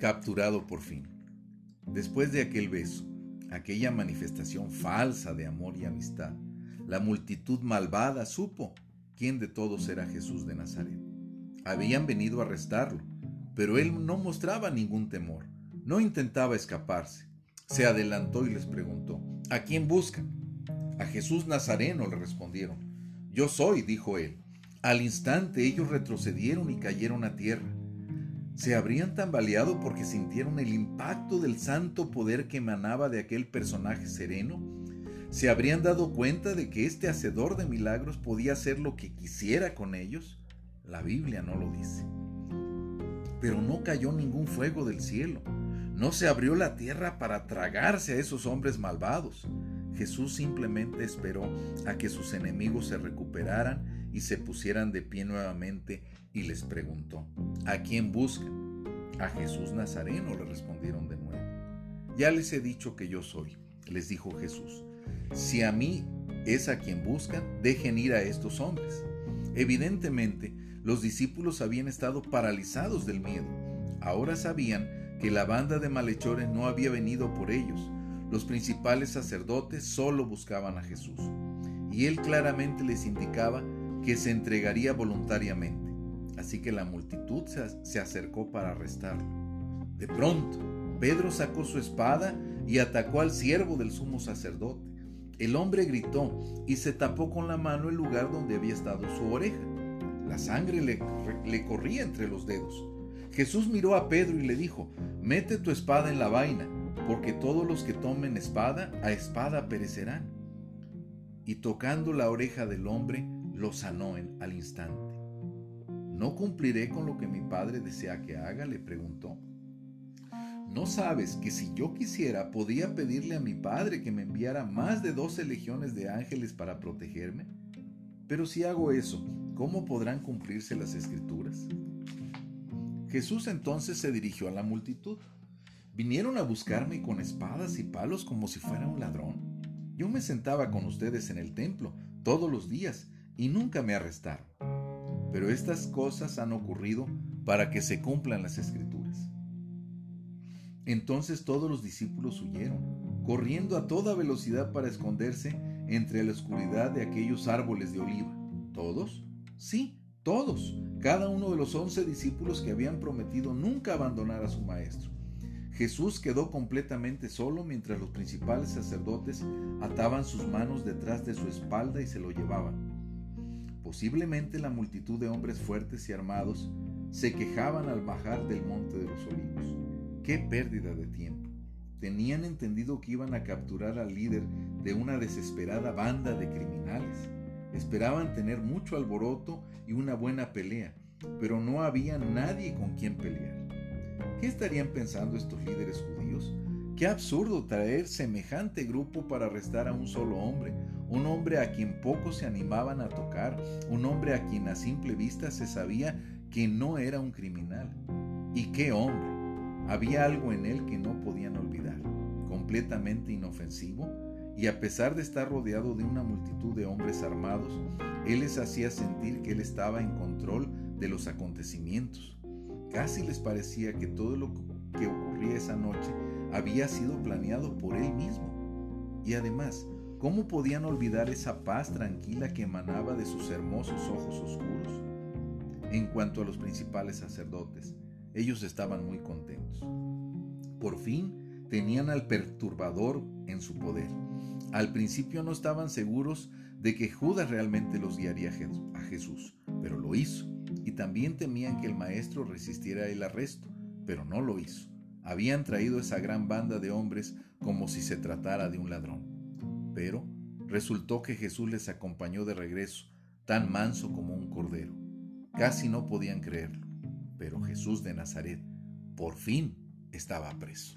capturado por fin. Después de aquel beso, aquella manifestación falsa de amor y amistad, la multitud malvada supo quién de todos era Jesús de Nazaret. Habían venido a arrestarlo, pero él no mostraba ningún temor, no intentaba escaparse. Se adelantó y les preguntó, ¿a quién buscan? A Jesús Nazareno le respondieron. Yo soy, dijo él. Al instante ellos retrocedieron y cayeron a tierra se habrían tambaleado porque sintieron el impacto del santo poder que emanaba de aquel personaje sereno. Se habrían dado cuenta de que este hacedor de milagros podía hacer lo que quisiera con ellos. La Biblia no lo dice. Pero no cayó ningún fuego del cielo. No se abrió la tierra para tragarse a esos hombres malvados. Jesús simplemente esperó a que sus enemigos se recuperaran y se pusieran de pie nuevamente y les preguntó, ¿a quién buscan? A Jesús Nazareno le respondieron de nuevo. Ya les he dicho que yo soy, les dijo Jesús. Si a mí es a quien buscan, dejen ir a estos hombres. Evidentemente, los discípulos habían estado paralizados del miedo. Ahora sabían que la banda de malhechores no había venido por ellos. Los principales sacerdotes solo buscaban a Jesús. Y él claramente les indicaba que se entregaría voluntariamente. Así que la multitud se acercó para arrestarlo. De pronto, Pedro sacó su espada y atacó al siervo del sumo sacerdote. El hombre gritó y se tapó con la mano el lugar donde había estado su oreja. La sangre le, le, corría entre los dedos. Jesús miró a Pedro y le dijo, mete tu espada en la vaina, porque todos los que tomen espada, a espada perecerán. Y tocando la oreja del hombre, lo sanó en, al instante. ¿No cumpliré con lo que mi padre desea que haga? le preguntó. ¿No sabes que si yo quisiera podía pedirle a mi padre que me enviara más de doce legiones de ángeles para protegerme? Pero si hago eso, ¿cómo podrán cumplirse las escrituras? Jesús entonces se dirigió a la multitud. ¿Vinieron a buscarme con espadas y palos como si fuera un ladrón? Yo me sentaba con ustedes en el templo todos los días y nunca me arrestaron. Pero estas cosas han ocurrido para que se cumplan las escrituras. Entonces todos los discípulos huyeron, corriendo a toda velocidad para esconderse entre la oscuridad de aquellos árboles de oliva. ¿Todos? Sí, todos. Cada uno de los once discípulos que habían prometido nunca abandonar a su maestro. Jesús quedó completamente solo mientras los principales sacerdotes ataban sus manos detrás de su espalda y se lo llevaban. Posiblemente la multitud de hombres fuertes y armados se quejaban al bajar del monte de los olivos. ¡Qué pérdida de tiempo! Tenían entendido que iban a capturar al líder de una desesperada banda de criminales. Esperaban tener mucho alboroto y una buena pelea, pero no había nadie con quien pelear. ¿Qué estarían pensando estos líderes judíos? Qué absurdo traer semejante grupo para arrestar a un solo hombre, un hombre a quien pocos se animaban a tocar, un hombre a quien a simple vista se sabía que no era un criminal. ¿Y qué hombre? Había algo en él que no podían olvidar, completamente inofensivo, y a pesar de estar rodeado de una multitud de hombres armados, él les hacía sentir que él estaba en control de los acontecimientos. Casi les parecía que todo lo que ocurría esa noche había sido planeado por él mismo. Y además, ¿cómo podían olvidar esa paz tranquila que emanaba de sus hermosos ojos oscuros? En cuanto a los principales sacerdotes, ellos estaban muy contentos. Por fin tenían al perturbador en su poder. Al principio no estaban seguros de que Judas realmente los guiaría a Jesús, pero lo hizo. Y también temían que el maestro resistiera el arresto, pero no lo hizo habían traído esa gran banda de hombres como si se tratara de un ladrón. Pero resultó que Jesús les acompañó de regreso, tan manso como un cordero. Casi no podían creerlo, pero Jesús de Nazaret por fin estaba preso.